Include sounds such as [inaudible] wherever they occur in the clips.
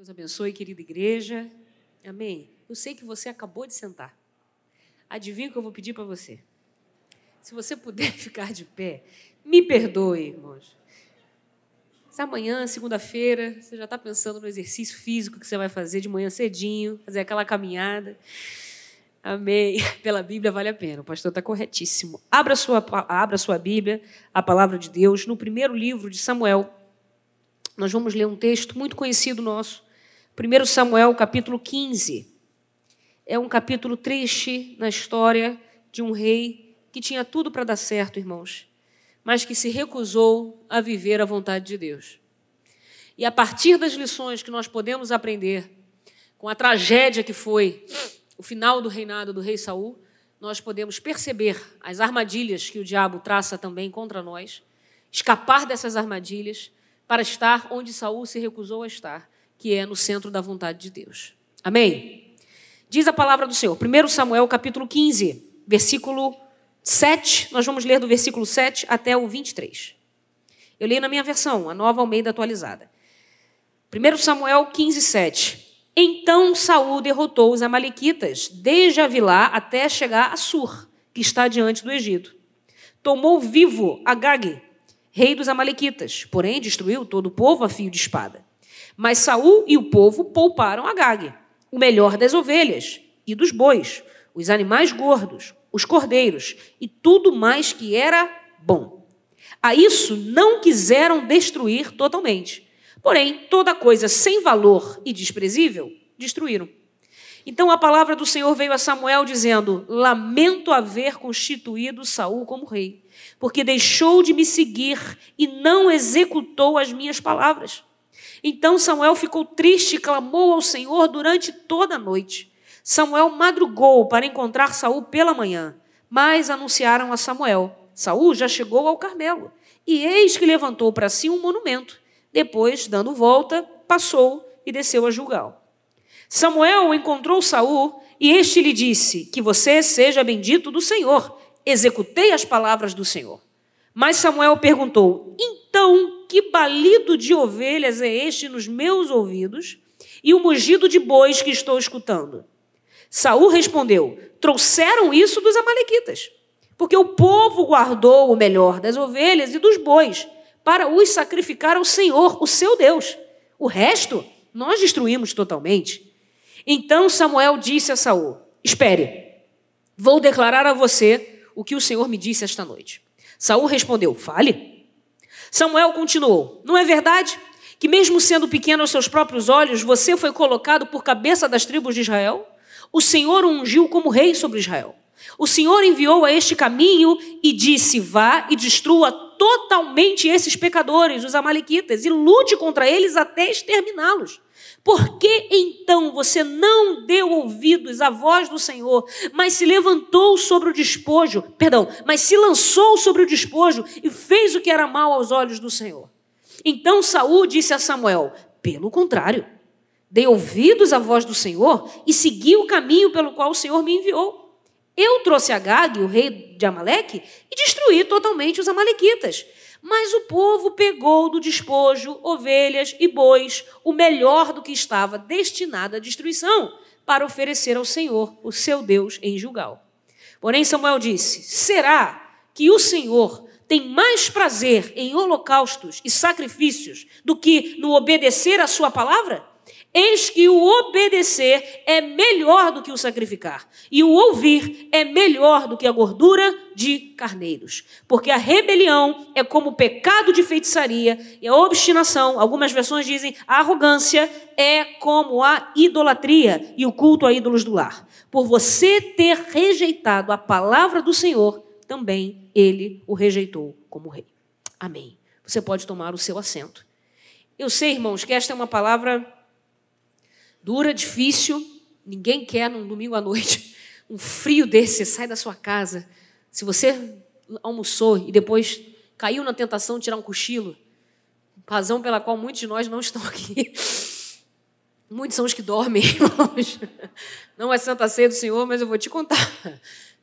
Deus abençoe, querida igreja. Amém. Eu sei que você acabou de sentar. Adivinha o que eu vou pedir para você? Se você puder [laughs] ficar de pé, me perdoe, irmãos. Se amanhã, segunda-feira, você já está pensando no exercício físico que você vai fazer de manhã cedinho, fazer aquela caminhada. Amém. [laughs] Pela Bíblia vale a pena. O pastor está corretíssimo. Abra sua, abra sua Bíblia, a palavra de Deus, no primeiro livro de Samuel. Nós vamos ler um texto muito conhecido nosso, 1 Samuel, capítulo 15. É um capítulo triste na história de um rei que tinha tudo para dar certo, irmãos, mas que se recusou a viver a vontade de Deus. E a partir das lições que nós podemos aprender com a tragédia que foi o final do reinado do rei Saul, nós podemos perceber as armadilhas que o diabo traça também contra nós, escapar dessas armadilhas para estar onde Saul se recusou a estar que é no centro da vontade de Deus. Amém? Diz a palavra do Senhor. 1 Samuel, capítulo 15, versículo 7. Nós vamos ler do versículo 7 até o 23. Eu leio na minha versão, a nova Almeida atualizada. 1 Samuel 15, 7. Então Saul derrotou os amalequitas, desde Avilá até chegar a Sur, que está diante do Egito. Tomou vivo Agag, rei dos amalequitas, porém destruiu todo o povo a fio de espada. Mas Saul e o povo pouparam Agag, o melhor das ovelhas e dos bois, os animais gordos, os cordeiros e tudo mais que era bom. A isso não quiseram destruir totalmente. Porém, toda coisa sem valor e desprezível destruíram. Então a palavra do Senhor veio a Samuel dizendo: Lamento haver constituído Saul como rei, porque deixou de me seguir e não executou as minhas palavras. Então Samuel ficou triste e clamou ao Senhor durante toda a noite. Samuel madrugou para encontrar Saul pela manhã, mas anunciaram a Samuel: Saul já chegou ao Carmelo, e eis que levantou para si um monumento. Depois, dando volta, passou e desceu a Gilgal. Samuel encontrou Saul e este lhe disse: Que você seja bendito do Senhor. Executei as palavras do Senhor. Mas Samuel perguntou: Então, que balido de ovelhas é este nos meus ouvidos e o mugido de bois que estou escutando? Saul respondeu: Trouxeram isso dos amalequitas, porque o povo guardou o melhor das ovelhas e dos bois para os sacrificar ao Senhor, o seu Deus. O resto nós destruímos totalmente. Então Samuel disse a Saul: Espere, vou declarar a você o que o Senhor me disse esta noite. Saul respondeu: Fale. Samuel continuou: Não é verdade que, mesmo sendo pequeno aos seus próprios olhos, você foi colocado por cabeça das tribos de Israel? O Senhor o ungiu como rei sobre Israel. O Senhor enviou a este caminho e disse: Vá e destrua totalmente esses pecadores, os Amalequitas, e lute contra eles até exterminá-los. Por que então você não deu ouvidos à voz do Senhor, mas se levantou sobre o despojo, perdão, mas se lançou sobre o despojo e fez o que era mal aos olhos do Senhor? Então Saul disse a Samuel: Pelo contrário, dei ouvidos à voz do Senhor e segui o caminho pelo qual o Senhor me enviou. Eu trouxe Agag, o rei de Amaleque, e destruí totalmente os amalequitas. Mas o povo pegou do despojo ovelhas e bois, o melhor do que estava destinado à destruição, para oferecer ao Senhor, o seu Deus, em Jugal. Porém, Samuel disse: Será que o Senhor tem mais prazer em holocaustos e sacrifícios do que no obedecer à sua palavra? Eis que o obedecer é melhor do que o sacrificar, e o ouvir é melhor do que a gordura de carneiros. Porque a rebelião é como o pecado de feitiçaria, e a obstinação, algumas versões dizem, a arrogância é como a idolatria e o culto a ídolos do lar. Por você ter rejeitado a palavra do Senhor, também ele o rejeitou como rei. Amém. Você pode tomar o seu assento. Eu sei, irmãos, que esta é uma palavra dura, difícil, ninguém quer num domingo à noite, um frio desse, sai da sua casa. Se você almoçou e depois caiu na tentação de tirar um cochilo, razão pela qual muitos de nós não estão aqui. [laughs] Muitos são os que dormem, [laughs] irmãos. Não é Santa Ceia do Senhor, mas eu vou te contar.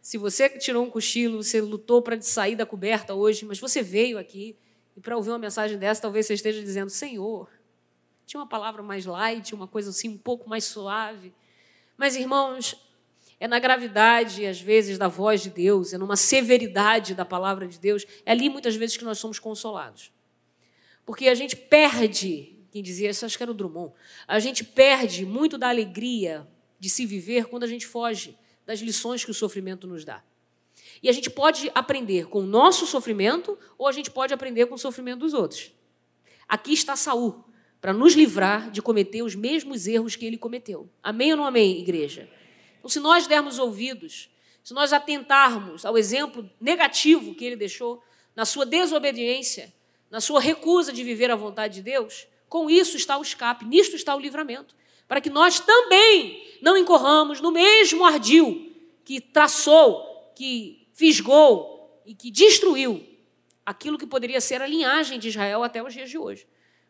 Se você tirou um cochilo, você lutou para sair da coberta hoje, mas você veio aqui e para ouvir uma mensagem dessa, talvez você esteja dizendo: Senhor, Tinha uma palavra mais light, uma coisa assim um pouco mais suave. Mas, irmãos, é na gravidade, às vezes, da voz de Deus, é numa severidade da palavra de Deus, é ali muitas vezes que nós somos consolados. Porque a gente perde, quem dizia isso, acho que era o Drummond, a gente perde muito da alegria de se viver quando a gente foge das lições que o sofrimento nos dá. E a gente pode aprender com o nosso sofrimento ou a gente pode aprender com o sofrimento dos outros. Aqui está Saul, para nos livrar de cometer os mesmos erros que ele cometeu. Amém ou não amém, igreja? Então, se nós dermos ouvidos, se nós atentarmos ao exemplo negativo que ele deixou, na sua desobediência, na sua recusa de viver a vontade de Deus, com isso está o escape, nisto está o livramento. Para que nós também não incorramos no mesmo ardil que traçou, que fisgou e que destruiu aquilo que poderia ser a linhagem de Israel até os dias de hoje,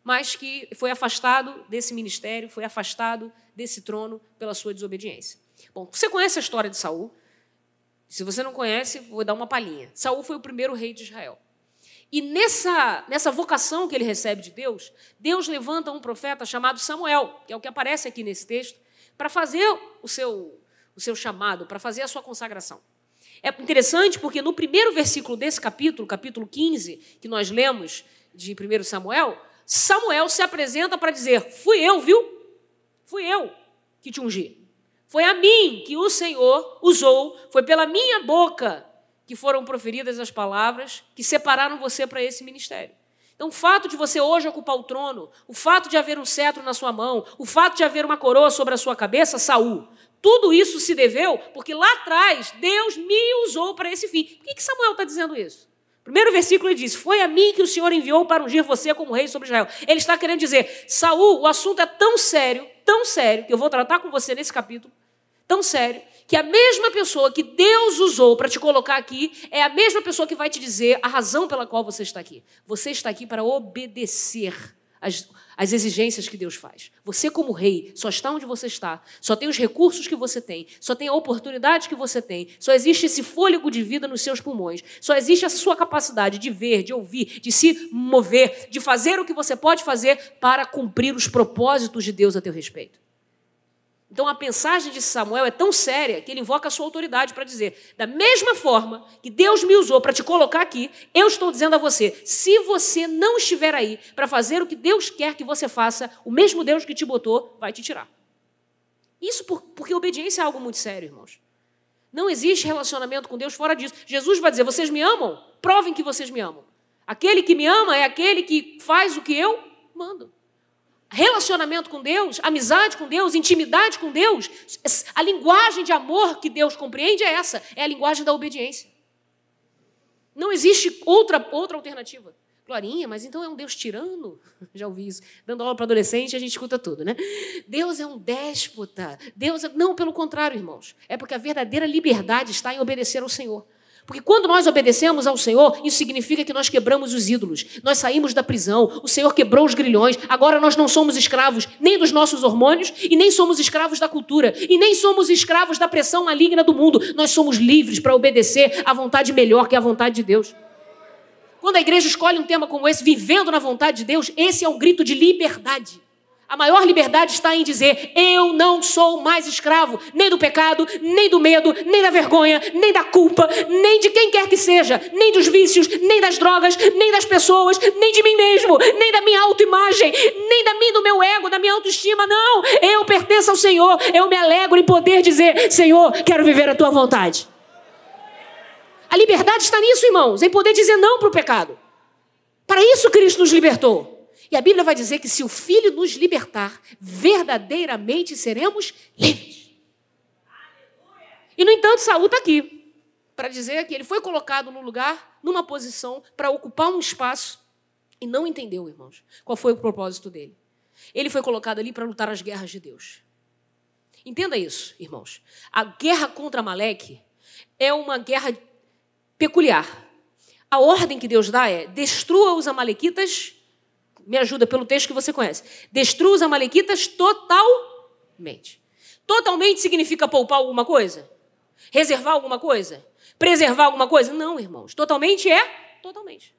mas que foi afastado desse ministério, foi afastado desse trono pela sua desobediência. Bom, você conhece a história de Saul? Se você não conhece, vou dar uma palhinha. Saul foi o primeiro rei de Israel. E nessa, nessa vocação que ele recebe de Deus, Deus levanta um profeta chamado Samuel, que é o que aparece aqui nesse texto, para fazer o seu, o seu chamado, para fazer a sua consagração. É interessante porque no primeiro versículo desse capítulo, capítulo 15, que nós lemos de 1 Samuel, Samuel se apresenta para dizer: Fui eu, viu? Fui eu que te ungi. Foi a mim que o Senhor usou, foi pela minha boca que foram proferidas as palavras que separaram você para esse ministério. Então, o fato de você hoje ocupar o trono, o fato de haver um cetro na sua mão, o fato de haver uma coroa sobre a sua cabeça, Saul, tudo isso se deveu porque lá atrás Deus me usou para esse fim. Por que, que Samuel está dizendo isso? Primeiro versículo ele diz: Foi a mim que o Senhor enviou para ungir você como rei sobre Israel. Ele está querendo dizer: Saul, o assunto é tão sério, tão sério, que eu vou tratar com você nesse capítulo, tão sério, que a mesma pessoa que Deus usou para te colocar aqui é a mesma pessoa que vai te dizer a razão pela qual você está aqui. Você está aqui para obedecer as, as exigências que Deus faz. Você, como rei, só está onde você está, só tem os recursos que você tem, só tem a oportunidade que você tem, só existe esse fôlego de vida nos seus pulmões, só existe essa sua capacidade de ver, de ouvir, de se mover, de fazer o que você pode fazer para cumprir os propósitos de Deus a teu respeito. Então a mensagem de Samuel é tão séria que ele invoca a sua autoridade para dizer: da mesma forma que Deus me usou para te colocar aqui, eu estou dizendo a você: se você não estiver aí para fazer o que Deus quer que você faça, o mesmo Deus que te botou vai te tirar. Isso porque obediência é algo muito sério, irmãos. Não existe relacionamento com Deus fora disso. Jesus vai dizer: vocês me amam? Provem que vocês me amam. Aquele que me ama é aquele que faz o que eu mando relacionamento com Deus, amizade com Deus, intimidade com Deus, a linguagem de amor que Deus compreende é essa, é a linguagem da obediência. Não existe outra, outra alternativa. Glorinha, mas então é um Deus tirano? [laughs] Já ouvi isso. Dando aula para adolescente, a gente escuta tudo, né? Deus é um déspota. Deus é... Não, pelo contrário, irmãos. É porque a verdadeira liberdade está em obedecer ao Senhor. Porque quando nós obedecemos ao Senhor, isso significa que nós quebramos os ídolos. Nós saímos da prisão, o Senhor quebrou os grilhões. Agora nós não somos escravos nem dos nossos hormônios e nem somos escravos da cultura e nem somos escravos da pressão maligna do mundo. Nós somos livres para obedecer à vontade melhor que a vontade de Deus. Quando a igreja escolhe um tema como esse, vivendo na vontade de Deus, esse é um grito de liberdade. A maior liberdade está em dizer: eu não sou mais escravo, nem do pecado, nem do medo, nem da vergonha, nem da culpa, nem de quem quer que seja, nem dos vícios, nem das drogas, nem das pessoas, nem de mim mesmo, nem da minha autoimagem, nem da mim, do meu ego, da minha autoestima. Não, eu pertenço ao Senhor. Eu me alegro em poder dizer: Senhor, quero viver a tua vontade. A liberdade está nisso, irmãos, em poder dizer não para o pecado. Para isso Cristo nos libertou. E a Bíblia vai dizer que se o Filho nos libertar, verdadeiramente seremos livres. E, no entanto, Saul está aqui para dizer que ele foi colocado no lugar, numa posição, para ocupar um espaço e não entendeu, irmãos, qual foi o propósito dele. Ele foi colocado ali para lutar as guerras de Deus. Entenda isso, irmãos. A guerra contra Amaleque é uma guerra peculiar. A ordem que Deus dá é: destrua os amalequitas me ajuda pelo texto que você conhece. Destrua os amalequitas totalmente. Totalmente significa poupar alguma coisa? Reservar alguma coisa? Preservar alguma coisa? Não, irmãos. Totalmente é totalmente.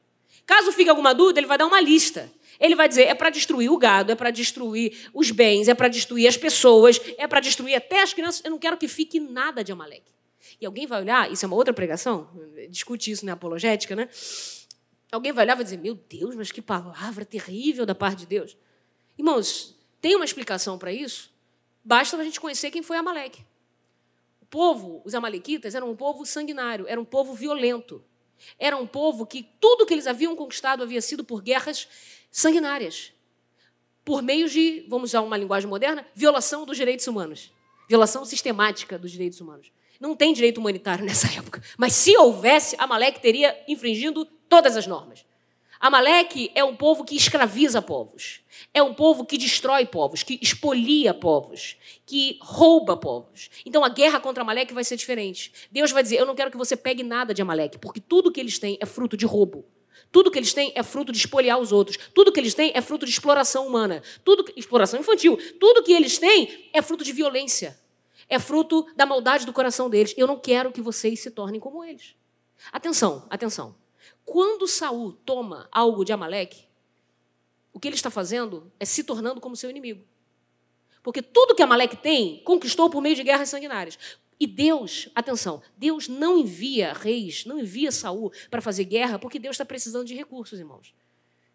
Caso fique alguma dúvida, ele vai dar uma lista. Ele vai dizer: é para destruir o gado, é para destruir os bens, é para destruir as pessoas, é para destruir até as crianças. Eu não quero que fique nada de Amaleque. E alguém vai olhar, isso é uma outra pregação, discute isso na apologética, né? Alguém vai olhar e vai dizer: Meu Deus, mas que palavra terrível da parte de Deus. Irmãos, tem uma explicação para isso? Basta a gente conhecer quem foi Amaleque. O povo, os Amalequitas, eram um povo sanguinário, era um povo violento. Era um povo que tudo que eles haviam conquistado havia sido por guerras sanguinárias. Por meio de, vamos usar uma linguagem moderna, violação dos direitos humanos. Violação sistemática dos direitos humanos. Não tem direito humanitário [laughs] nessa época. Mas se houvesse, Amaleque teria infringindo todas as normas. Amaleque é um povo que escraviza povos. É um povo que destrói povos, que expolia povos, que rouba povos. Então a guerra contra Amaleque vai ser diferente. Deus vai dizer: Eu não quero que você pegue nada de Amaleque, porque tudo que eles têm é fruto de roubo. Tudo que eles têm é fruto de espoliar os outros. Tudo que eles têm é fruto de exploração humana. Tudo exploração infantil. Tudo que eles têm é fruto de violência. É fruto da maldade do coração deles. Eu não quero que vocês se tornem como eles. Atenção, atenção. Quando Saul toma algo de Amaleque, o que ele está fazendo é se tornando como seu inimigo. Porque tudo que Amaleque tem, conquistou por meio de guerras sanguinárias. E Deus, atenção, Deus não envia reis, não envia Saul para fazer guerra, porque Deus está precisando de recursos, irmãos.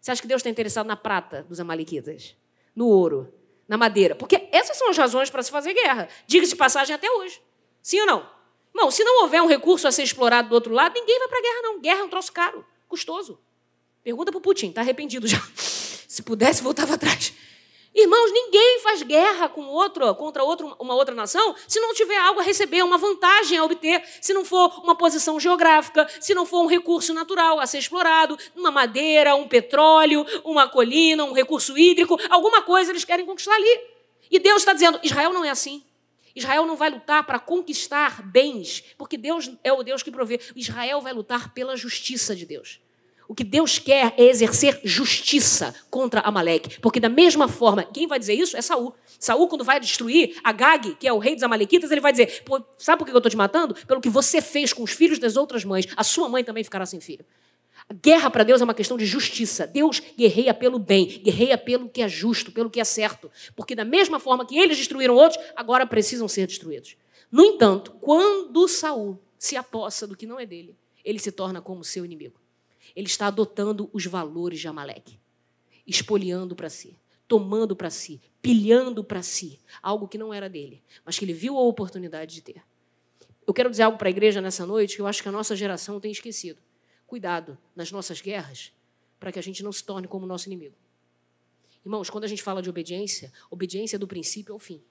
Você acha que Deus está interessado na prata dos amalequitas? No ouro? Na madeira? Porque essas são as razões para se fazer guerra. Diga-se de passagem até hoje. Sim ou não? Irmão, se não houver um recurso a ser explorado do outro lado, ninguém vai para a guerra, não. Guerra é um troço caro, custoso. Pergunta para o Putin, está arrependido já. [laughs] Se pudesse, voltava atrás. Irmãos, ninguém faz guerra com outro, contra outro, uma outra nação se não tiver algo a receber, uma vantagem a obter, se não for uma posição geográfica, se não for um recurso natural a ser explorado, uma madeira, um petróleo, uma colina, um recurso hídrico, alguma coisa eles querem conquistar ali. E Deus está dizendo: Israel não é assim. Israel não vai lutar para conquistar bens, porque Deus é o Deus que provê. Israel vai lutar pela justiça de Deus. O que Deus quer é exercer justiça contra Amaleque, porque da mesma forma, quem vai dizer isso é Saul. Saul quando vai destruir Agag, que é o rei dos amalequitas, ele vai dizer: "Sabe por que eu estou te matando? Pelo que você fez com os filhos das outras mães. A sua mãe também ficará sem filho." A guerra para Deus é uma questão de justiça. Deus guerreia pelo bem, guerreia pelo que é justo, pelo que é certo. Porque, da mesma forma que eles destruíram outros, agora precisam ser destruídos. No entanto, quando Saul se apossa do que não é dele, ele se torna como seu inimigo. Ele está adotando os valores de Amaleque, espoliando para si, tomando para si, pilhando para si algo que não era dele, mas que ele viu a oportunidade de ter. Eu quero dizer algo para a igreja nessa noite que eu acho que a nossa geração tem esquecido cuidado nas nossas guerras para que a gente não se torne como nosso inimigo. Irmãos, quando a gente fala de obediência, obediência do princípio ao fim.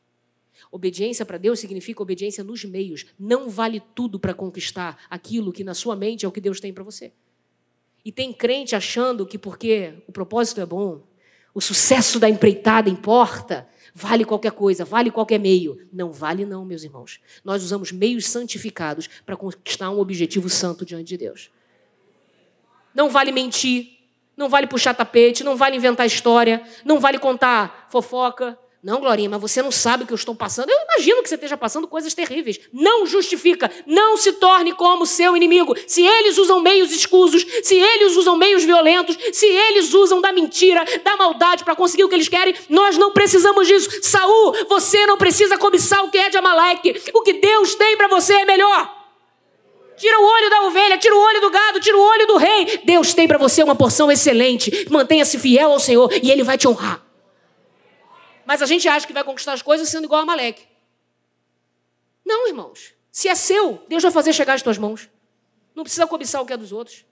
Obediência para Deus significa obediência nos meios. Não vale tudo para conquistar aquilo que na sua mente é o que Deus tem para você. E tem crente achando que porque o propósito é bom, o sucesso da empreitada importa, vale qualquer coisa, vale qualquer meio. Não vale, não, meus irmãos. Nós usamos meios santificados para conquistar um objetivo santo diante de Deus. Não vale mentir, não vale puxar tapete, não vale inventar história, não vale contar fofoca. Não, Glorinha, mas você não sabe o que eu estou passando. Eu imagino que você esteja passando coisas terríveis. Não justifica. Não se torne como seu inimigo. Se eles usam meios escusos, se eles usam meios violentos, se eles usam da mentira, da maldade para conseguir o que eles querem, nós não precisamos disso. Saul, você não precisa cobiçar o que é de Amaleque. O que Deus tem para você é melhor. Tira o olho da ovelha, tira o olho do gado, tira o olho do rei. Deus tem para você uma porção excelente. Mantenha-se fiel ao Senhor e Ele vai te honrar. Mas a gente acha que vai conquistar as coisas sendo igual a Maleque. Não, irmãos. Se é seu, Deus vai fazer chegar às tuas mãos. Não precisa cobiçar o que é dos outros.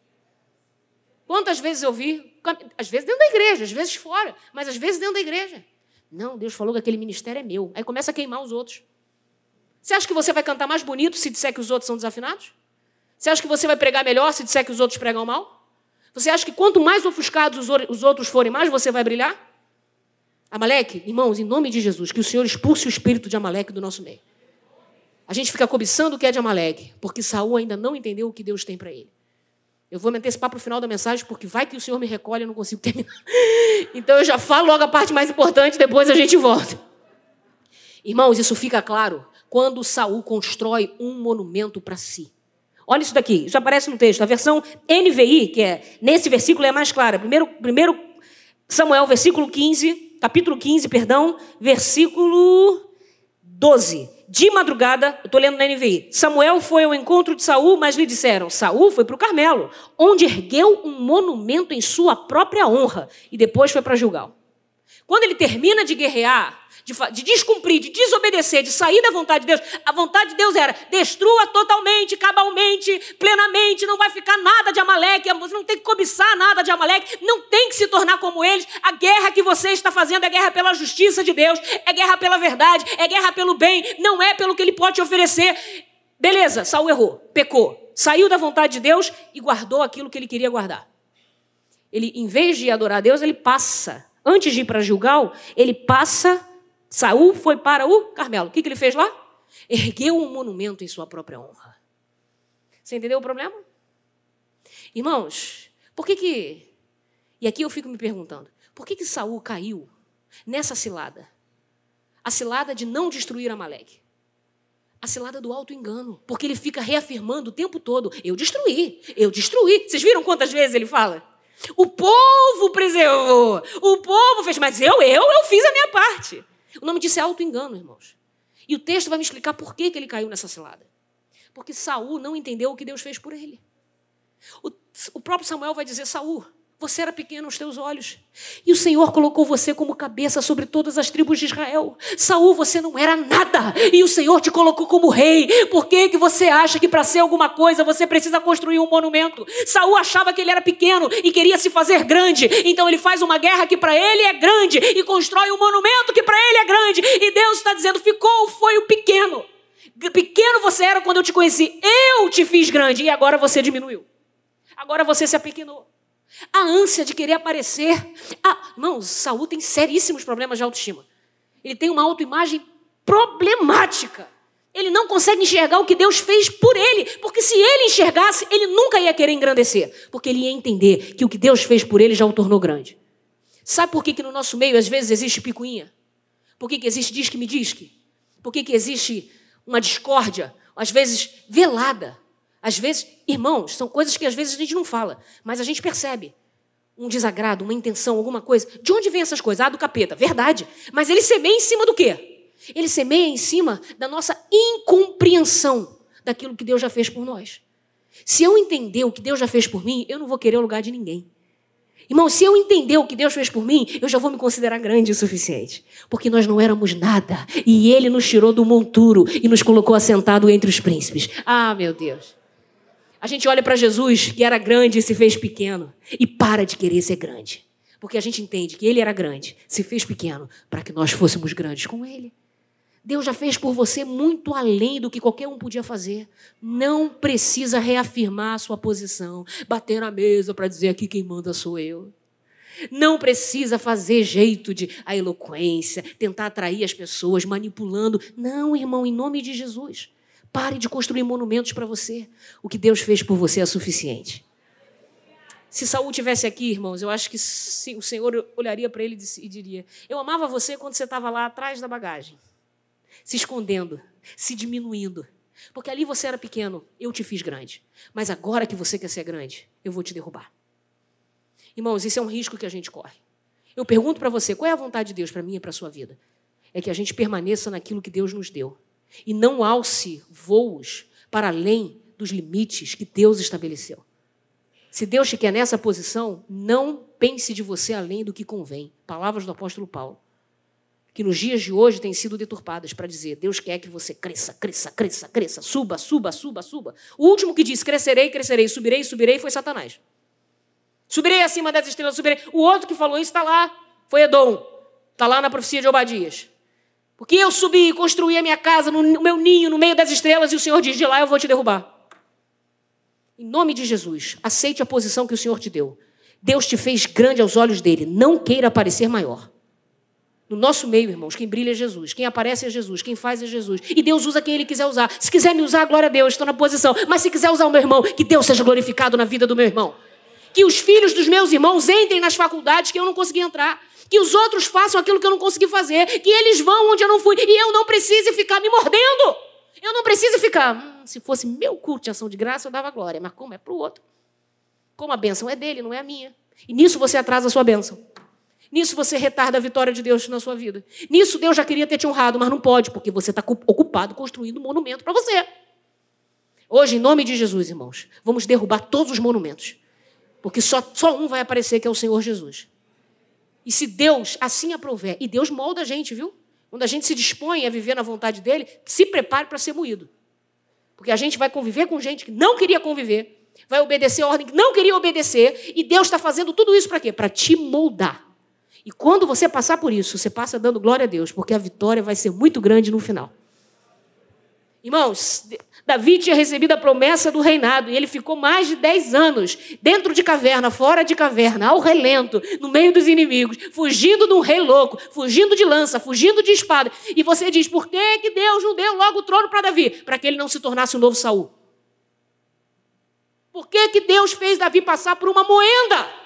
Quantas vezes eu vi, às vezes dentro da igreja, às vezes fora, mas às vezes dentro da igreja. Não, Deus falou que aquele ministério é meu. Aí começa a queimar os outros. Você acha que você vai cantar mais bonito se disser que os outros são desafinados? Você acha que você vai pregar melhor se disser que os outros pregam mal? Você acha que quanto mais ofuscados os outros forem, mais você vai brilhar? Amaleque, irmãos, em nome de Jesus, que o Senhor expulse o espírito de Amaleque do nosso meio. A gente fica cobiçando o que é de Amaleque, porque Saul ainda não entendeu o que Deus tem para ele. Eu vou me antecipar para o final da mensagem, porque vai que o Senhor me recolhe eu não consigo [laughs] terminar. Então eu já falo logo a parte mais importante, depois a gente volta. Irmãos, isso fica claro quando Saul constrói um monumento para si. Olha isso daqui, isso aparece no texto. A versão NVI, que é nesse versículo, é mais clara. Primeiro, primeiro Samuel, versículo 15, capítulo 15, perdão, versículo 12. De madrugada, eu estou lendo na NVI. Samuel foi ao encontro de Saul, mas lhe disseram: Saul foi para o Carmelo, onde ergueu um monumento em sua própria honra, e depois foi para Gilgal. Quando ele termina de guerrear, de, de, descumprir, de desobedecer, de sair da vontade de Deus. A vontade de Deus era: destrua totalmente, cabalmente, plenamente, não vai ficar nada de Amaleque, você não tem que cobiçar nada de Amaleque, não tem que se tornar como eles. A guerra que você está fazendo é guerra pela justiça de Deus, é guerra pela verdade, é guerra pelo bem, não é pelo que ele pode te oferecer. Beleza, Saul errou, pecou, saiu da vontade de Deus e guardou aquilo que ele queria guardar. Ele, em vez de adorar a Deus, ele passa. Antes de ir para Gilgal, ele passa Saul foi para o Carmelo. O que, que ele fez lá? Ergueu um monumento em sua própria honra. Você entendeu o problema? Irmãos, por que que... E aqui eu fico me perguntando, por que que Saul caiu nessa cilada? A cilada de não destruir Amaleque. A cilada do auto-engano. Porque ele fica reafirmando o tempo todo: eu destruí, eu destruí. Vocês viram quantas vezes ele fala? O povo preservou, o povo fez, mas eu, eu, eu fiz a minha parte. O nome disso é auto-engano, irmãos. E o texto vai me explicar por que, ele caiu nessa cilada. Porque Saul não entendeu o que Deus fez por ele. O, o próprio Samuel vai dizer: Saul, você era pequeno aos teus olhos. E o Senhor colocou você como cabeça sobre todas as tribos de Israel. Saul, você não era nada. E o Senhor te colocou como rei. Por que, que você acha que para ser alguma coisa você precisa construir um monumento? Saul achava que ele era pequeno e queria se fazer grande. Então ele faz uma guerra que para ele é grande e constrói um monumento que para ele é grande. E Deus está dizendo: ficou, foi o pequeno. Pequeno você era quando eu te conheci. Eu te fiz grande e agora você diminuiu. Agora você se apequenou. A ânsia de querer aparecer. Ah, irmãos, Saul tem seríssimos problemas de autoestima. Ele tem uma autoimagem problemática. Ele não consegue enxergar o que Deus fez por ele, porque se ele enxergasse, ele nunca ia querer engrandecer, porque ele ia entender que o que Deus fez por ele já o tornou grande. Sabe por que, que no nosso meio às vezes existe picuinha? Por que, que existe disque-me disque? Por que, que existe uma discórdia, às vezes velada? Às vezes, irmãos, são coisas que às vezes a gente não fala, mas a gente percebe um desagrado, uma intenção, alguma coisa. De onde vem essas coisas? Ah, do capeta. Verdade. Mas ele semeia em cima do quê? Ele semeia em cima da nossa incompreensão daquilo que Deus já fez por nós. Se eu entender o que Deus já fez por mim, eu não vou querer o lugar de ninguém. Irmão, se eu entender o que Deus fez por mim, eu já vou me considerar grande o suficiente. Porque nós não éramos nada. E Ele nos tirou do monturo e nos colocou assentado entre os príncipes. Ah, meu Deus. A gente olha para Jesus, que era grande e se fez pequeno, e para de querer ser grande. Porque a gente entende que ele era grande, se fez pequeno, para que nós fôssemos grandes com ele. Deus já fez por você muito além do que qualquer um podia fazer. Não precisa reafirmar a sua posição, bater na mesa para dizer aqui quem manda sou eu. Não precisa fazer jeito de a eloquência, tentar atrair as pessoas, manipulando. Não, irmão, em nome de Jesus. Pare de construir monumentos para você. O que Deus fez por você é suficiente. Se Saul tivesse aqui, irmãos, eu acho que o Senhor olharia para ele e diria: Eu amava você quando você estava lá atrás da bagagem, se escondendo, se diminuindo. Porque ali você era pequeno, eu te fiz grande. Mas agora que você quer ser grande, eu vou te derrubar. Irmãos, isso é um risco que a gente corre. Eu pergunto para você: qual é a vontade de Deus para mim e para a sua vida? É que a gente permaneça naquilo que Deus nos deu e não alce voos para além dos limites que Deus estabeleceu. Se Deus te quer nessa posição, não pense de você além do que convém. Palavras do apóstolo Paulo. Que nos dias de hoje têm sido deturpadas para dizer: Deus quer que você cresça, cresça, cresça, cresça, suba, suba, suba, suba. O último que disse crescerei, crescerei, subirei, subirei foi Satanás. Subirei acima das estrelas, subirei. O outro que falou isso está lá, foi Edom. Está lá na profecia de Obadias. Porque eu subi e construí a minha casa no meu ninho, no meio das estrelas, e o Senhor diz: de lá eu vou te derrubar. Em nome de Jesus, aceite a posição que o Senhor te deu. Deus te fez grande aos olhos dele. Não queira parecer maior. No nosso meio, irmãos, quem brilha é Jesus, quem aparece é Jesus, quem faz é Jesus. E Deus usa quem Ele quiser usar. Se quiser me usar, glória a Deus, estou na posição. Mas se quiser usar o meu irmão, que Deus seja glorificado na vida do meu irmão. Que os filhos dos meus irmãos entrem nas faculdades que eu não consegui entrar que os outros façam aquilo que eu não consegui fazer, que eles vão onde eu não fui, e eu não precise ficar me mordendo. Eu não preciso ficar. Hum, se fosse meu culto de ação de graça, eu dava glória, mas como é para o outro? Como a bênção é dele, não é a minha. E nisso você atrasa a sua bênção. Nisso você retarda a vitória de Deus na sua vida. Nisso Deus já queria ter te honrado, mas não pode, porque você está ocupado construindo um monumento para você. Hoje, em nome de Jesus, irmãos, vamos derrubar todos os monumentos. Porque só, só um vai aparecer, que é o Senhor Jesus. E se Deus assim aprover, e Deus molda a gente, viu? Quando a gente se dispõe a viver na vontade dele, se prepare para ser moído. Porque a gente vai conviver com gente que não queria conviver, vai obedecer a ordem que não queria obedecer, e Deus está fazendo tudo isso para quê? Para te moldar. E quando você passar por isso, você passa dando glória a Deus, porque a vitória vai ser muito grande no final. Irmãos, Davi tinha recebido a promessa do reinado e ele ficou mais de 10 anos dentro de caverna, fora de caverna, ao relento, no meio dos inimigos, fugindo de um rei louco, fugindo de lança, fugindo de espada. E você diz: por que, que Deus não deu logo o trono para Davi? Para que ele não se tornasse o um novo Saul. Por que, que Deus fez Davi passar por uma moenda?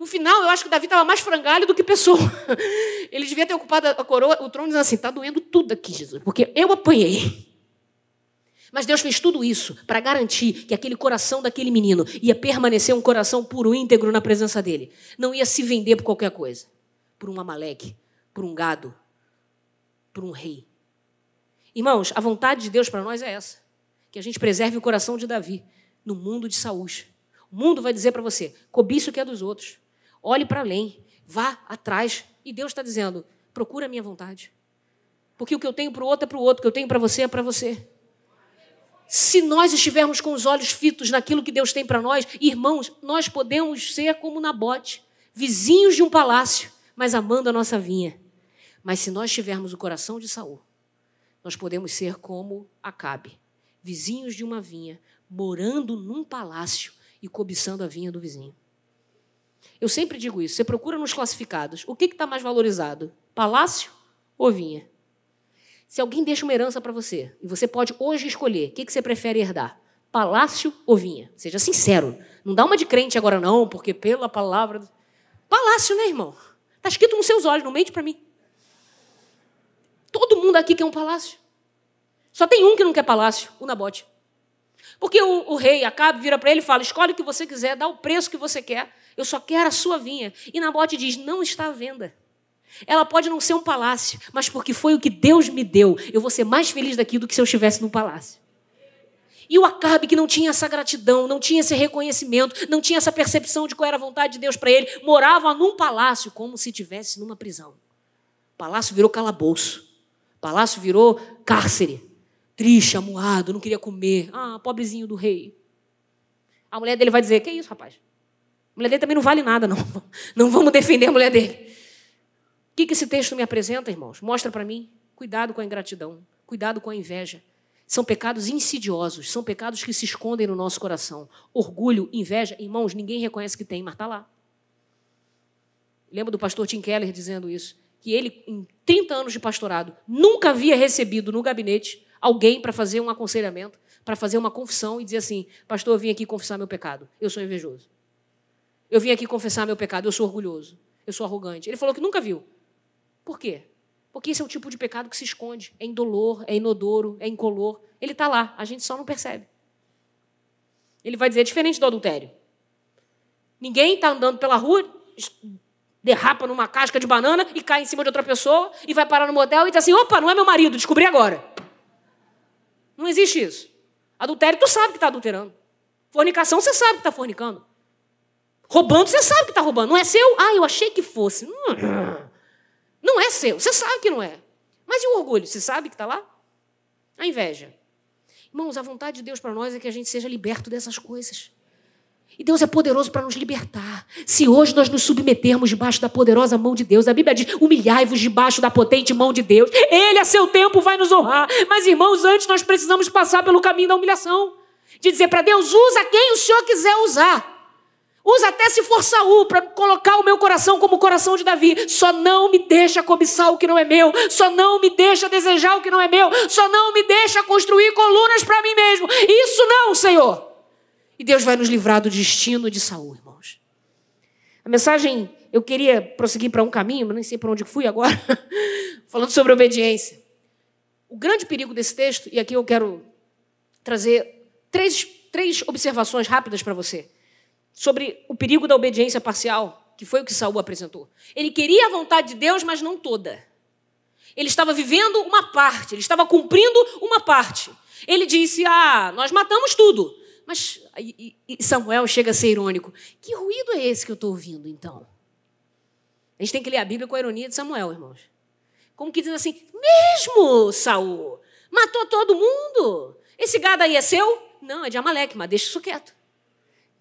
No final, eu acho que Davi estava mais frangalho do que pessoa. [laughs] Ele devia ter ocupado a coroa, o trono, dizendo assim: está doendo tudo aqui, Jesus, porque eu apanhei. Mas Deus fez tudo isso para garantir que aquele coração daquele menino ia permanecer um coração puro, íntegro na presença dele. Não ia se vender por qualquer coisa. Por um amaleque, por um gado, por um rei. Irmãos, a vontade de Deus para nós é essa: que a gente preserve o coração de Davi no mundo de saúde. O mundo vai dizer para você: cobiça o que é dos outros. Olhe para além, vá atrás. E Deus está dizendo: procura a minha vontade. Porque o que eu tenho para o outro é para o outro, o que eu tenho para você é para você. Se nós estivermos com os olhos fitos naquilo que Deus tem para nós, irmãos, nós podemos ser como Nabote, vizinhos de um palácio, mas amando a nossa vinha. Mas se nós tivermos o coração de Saul, nós podemos ser como Acabe, vizinhos de uma vinha, morando num palácio e cobiçando a vinha do vizinho. Eu sempre digo isso. Você procura nos classificados. O que está mais valorizado? Palácio ou vinha? Se alguém deixa uma herança para você e você pode hoje escolher, o que, que você prefere herdar? Palácio ou vinha? Seja sincero. Não dá uma de crente agora, não, porque pela palavra. Palácio, né, irmão? Está escrito nos seus olhos, não mente para mim. Todo mundo aqui quer um palácio. Só tem um que não quer palácio, o Nabote. Porque o, o rei Acabe vira para ele e fala: escolhe o que você quiser, dá o preço que você quer. Eu só quero a sua vinha. E Nabote diz: não está à venda. Ela pode não ser um palácio, mas porque foi o que Deus me deu, eu vou ser mais feliz daqui do que se eu estivesse num palácio. E o Acabe, que não tinha essa gratidão, não tinha esse reconhecimento, não tinha essa percepção de qual era a vontade de Deus para ele, morava num palácio como se estivesse numa prisão. Palácio virou calabouço. Palácio virou cárcere triste, amuado, não queria comer. Ah, pobrezinho do rei. A mulher dele vai dizer: Que isso, rapaz? Mulher dele também não vale nada, não. [laughs] Não vamos defender a mulher dele. O que esse texto me apresenta, irmãos? Mostra para mim. Cuidado com a ingratidão, cuidado com a inveja. São pecados insidiosos, são pecados que se escondem no nosso coração. Orgulho, inveja, irmãos, ninguém reconhece que tem, mas está lá. Lembra do pastor Tim Keller dizendo isso? Que ele, em 30 anos de pastorado, nunca havia recebido no gabinete alguém para fazer um aconselhamento, para fazer uma confissão e dizer assim: Pastor, eu vim aqui confessar meu pecado, eu sou invejoso. Eu vim aqui confessar meu pecado, eu sou orgulhoso, eu sou arrogante. Ele falou que nunca viu. Por quê? Porque esse é o tipo de pecado que se esconde, é indolor, é inodoro, é incolor. Ele está lá, a gente só não percebe. Ele vai dizer, diferente do adultério. Ninguém está andando pela rua, derrapa numa casca de banana e cai em cima de outra pessoa e vai parar no motel e diz assim: opa, não é meu marido, descobri agora. Não existe isso. Adultério, tu sabe que está adulterando. Fornicação, você sabe que está fornicando. Roubando, você sabe que está roubando. Não é seu? Ah, eu achei que fosse. Hum, não é seu. Você sabe que não é. Mas e o orgulho? Você sabe que está lá? A inveja. Irmãos, a vontade de Deus para nós é que a gente seja liberto dessas coisas. E Deus é poderoso para nos libertar. Se hoje nós nos submetermos debaixo da poderosa mão de Deus, a Bíblia diz: humilhai-vos debaixo da potente mão de Deus. Ele, a seu tempo, vai nos honrar. Mas, irmãos, antes nós precisamos passar pelo caminho da humilhação. De dizer para Deus: usa quem o Senhor quiser usar. Usa até se for Saul para colocar o meu coração como o coração de Davi. Só não me deixa cobiçar o que não é meu. Só não me deixa desejar o que não é meu. Só não me deixa construir colunas para mim mesmo. Isso não, Senhor. E Deus vai nos livrar do destino de Saul, irmãos. A mensagem, eu queria prosseguir para um caminho, mas nem sei para onde fui agora, [laughs] falando sobre obediência. O grande perigo desse texto, e aqui eu quero trazer três, três observações rápidas para você, sobre o perigo da obediência parcial, que foi o que Saul apresentou. Ele queria a vontade de Deus, mas não toda. Ele estava vivendo uma parte, ele estava cumprindo uma parte. Ele disse: Ah, nós matamos tudo. Mas Samuel chega a ser irônico. Que ruído é esse que eu estou ouvindo, então? A gente tem que ler a Bíblia com a ironia de Samuel, irmãos. Como que diz assim: Mesmo, Saul, matou todo mundo. Esse gado aí é seu? Não, é de Amaleque, mas deixa isso quieto.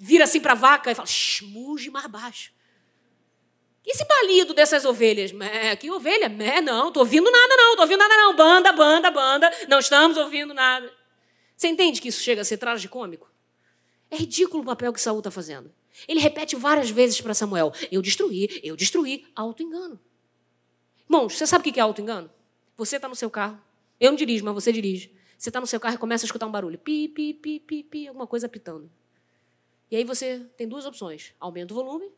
Vira assim para a vaca e fala: muge mais baixo. Esse balido dessas ovelhas? Mé, que ovelha? Mé, não, estou ouvindo nada, não, estou ouvindo nada, não. Banda, banda, banda, não estamos ouvindo nada. Você entende que isso chega a ser tragicômico? É ridículo o papel que Saul está fazendo. Ele repete várias vezes para Samuel: Eu destruí, eu destruí. Auto-engano. Irmãos, você sabe o que é auto-engano? Você está no seu carro, eu não dirijo, mas você dirige. Você está no seu carro e começa a escutar um barulho. Pi, pi, pi, pi, pi, alguma coisa apitando. E aí você tem duas opções: aumenta o volume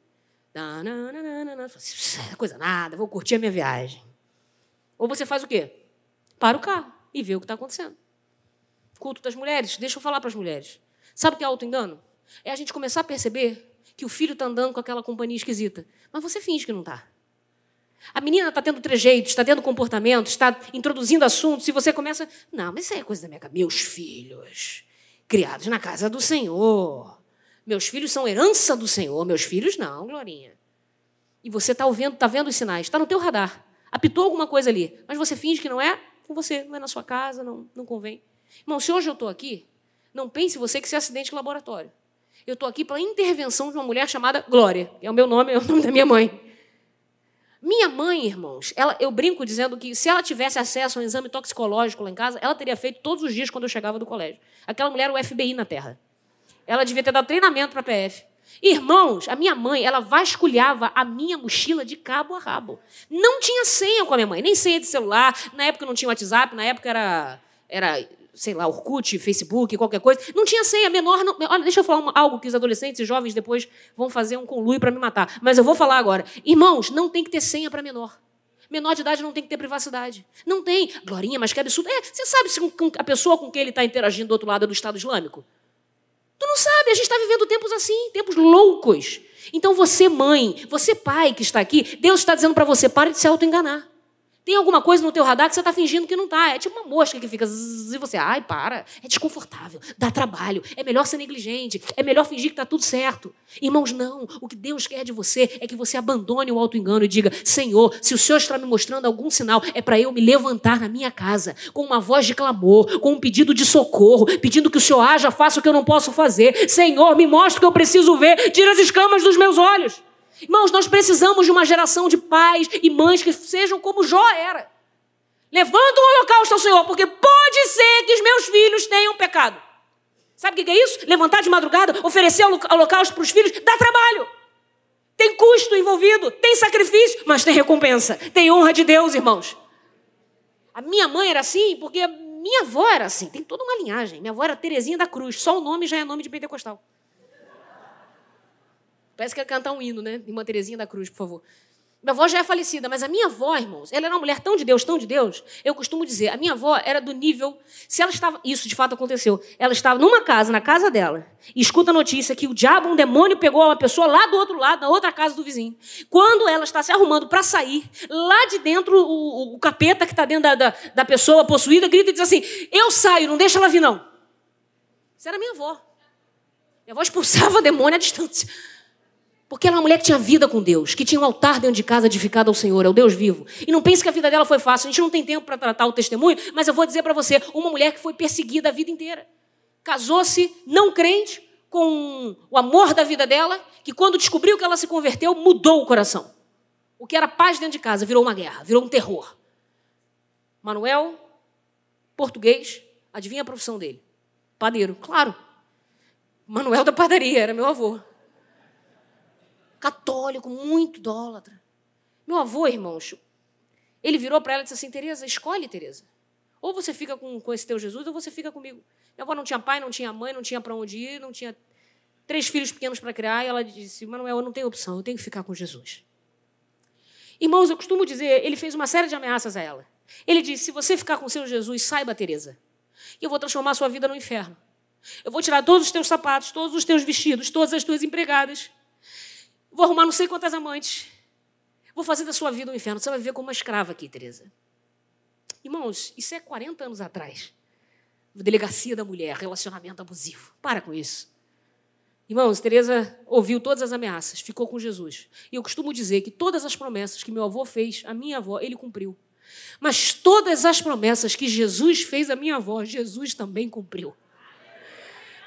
é coisa nada, vou curtir a minha viagem. Ou você faz o quê? Para o carro e vê o que está acontecendo. Culto das mulheres, deixa eu falar para as mulheres. Sabe o que é auto-engano? É a gente começar a perceber que o filho está andando com aquela companhia esquisita, mas você finge que não está. A menina está tendo trejeitos, está tendo comportamentos, está introduzindo assuntos, e você começa. Não, mas isso é coisa da minha cabeça. Meus filhos, criados na casa do Senhor. Meus filhos são herança do Senhor. Meus filhos não, Glorinha. E você está ouvindo, está vendo os sinais, está no teu radar. Apitou alguma coisa ali, mas você finge que não é com você, não é na sua casa, não, não convém. Irmão, se hoje eu estou aqui, não pense você que isso é acidente de laboratório. Eu estou aqui pela intervenção de uma mulher chamada Glória, é o meu nome, é o nome da minha mãe. Minha mãe, irmãos, ela, eu brinco dizendo que se ela tivesse acesso a um exame toxicológico lá em casa, ela teria feito todos os dias quando eu chegava do colégio. Aquela mulher era o FBI na Terra. Ela devia ter dado treinamento para a PF. Irmãos, a minha mãe, ela vasculhava a minha mochila de cabo a rabo. Não tinha senha com a minha mãe, nem senha de celular. Na época não tinha WhatsApp, na época era, era sei lá, Orkut, Facebook, qualquer coisa. Não tinha senha, menor. Não, olha, deixa eu falar uma, algo que os adolescentes e jovens depois vão fazer um conluio para me matar. Mas eu vou falar agora. Irmãos, não tem que ter senha para menor. Menor de idade não tem que ter privacidade. Não tem. Glorinha, mas que absurdo. É, você sabe se a pessoa com quem ele está interagindo do outro lado é do Estado Islâmico? Tu não sabe, a gente está vivendo tempos assim, tempos loucos. Então você, mãe, você, pai que está aqui, Deus está dizendo para você: pare de se auto-enganar. Tem alguma coisa no teu radar que você está fingindo que não está. É tipo uma mosca que fica e você, ai, para. É desconfortável, dá trabalho. É melhor ser negligente. É melhor fingir que está tudo certo. Irmãos, não. O que Deus quer de você é que você abandone o auto-engano e diga: Senhor, se o Senhor está me mostrando algum sinal, é para eu me levantar na minha casa com uma voz de clamor, com um pedido de socorro, pedindo que o Senhor haja, faça o que eu não posso fazer. Senhor, me mostre o que eu preciso ver. Tira as escamas dos meus olhos. Irmãos, nós precisamos de uma geração de pais e mães que sejam como Jó era. Levanta um holocausto ao Senhor, porque pode ser que os meus filhos tenham pecado. Sabe o que é isso? Levantar de madrugada, oferecer holocausto para os filhos, dá trabalho. Tem custo envolvido, tem sacrifício, mas tem recompensa. Tem honra de Deus, irmãos. A minha mãe era assim porque minha avó era assim. Tem toda uma linhagem. Minha avó era Terezinha da Cruz. Só o nome já é nome de pentecostal. Parece que ia cantar um hino, né? Uma Terezinha da Cruz, por favor. Minha avó já é falecida, mas a minha avó, irmãos, ela era uma mulher tão de Deus, tão de Deus. Eu costumo dizer, a minha avó era do nível. Se ela estava. Isso de fato aconteceu. Ela estava numa casa, na casa dela, e escuta a notícia que o diabo, um demônio, pegou uma pessoa lá do outro lado, na outra casa do vizinho. Quando ela está se arrumando para sair, lá de dentro, o, o capeta que está dentro da, da, da pessoa possuída grita e diz assim: Eu saio, não deixa ela vir, não. Isso era minha avó. Minha avó expulsava o [laughs] demônio à distância. Porque ela é uma mulher que tinha vida com Deus, que tinha um altar dentro de casa edificado ao Senhor, ao Deus vivo. E não pense que a vida dela foi fácil. A gente não tem tempo para tratar o testemunho, mas eu vou dizer para você: uma mulher que foi perseguida a vida inteira. Casou-se não crente, com o amor da vida dela, que quando descobriu que ela se converteu, mudou o coração. O que era paz dentro de casa virou uma guerra, virou um terror. Manuel, português, adivinha a profissão dele? Padeiro, claro. Manuel da padaria, era meu avô católico, muito idólatra. Meu avô, irmãos, ele virou para ela e disse assim: Tereza, escolhe, Tereza. Ou você fica com, com esse teu Jesus, ou você fica comigo. Minha avó não tinha pai, não tinha mãe, não tinha para onde ir, não tinha três filhos pequenos para criar. E ela disse: Manuel, eu não tenho opção, eu tenho que ficar com Jesus. Irmãos, eu costumo dizer, ele fez uma série de ameaças a ela. Ele disse: se você ficar com seu Jesus, saiba, Tereza, que eu vou transformar sua vida no inferno. Eu vou tirar todos os teus sapatos, todos os teus vestidos, todas as tuas empregadas. Vou arrumar não sei quantas amantes. Vou fazer da sua vida um inferno. Você vai viver como uma escrava aqui, Tereza. Irmãos, isso é 40 anos atrás. Delegacia da mulher, relacionamento abusivo. Para com isso. Irmãos, Tereza ouviu todas as ameaças, ficou com Jesus. E eu costumo dizer que todas as promessas que meu avô fez, a minha avó, ele cumpriu. Mas todas as promessas que Jesus fez à minha avó, Jesus também cumpriu.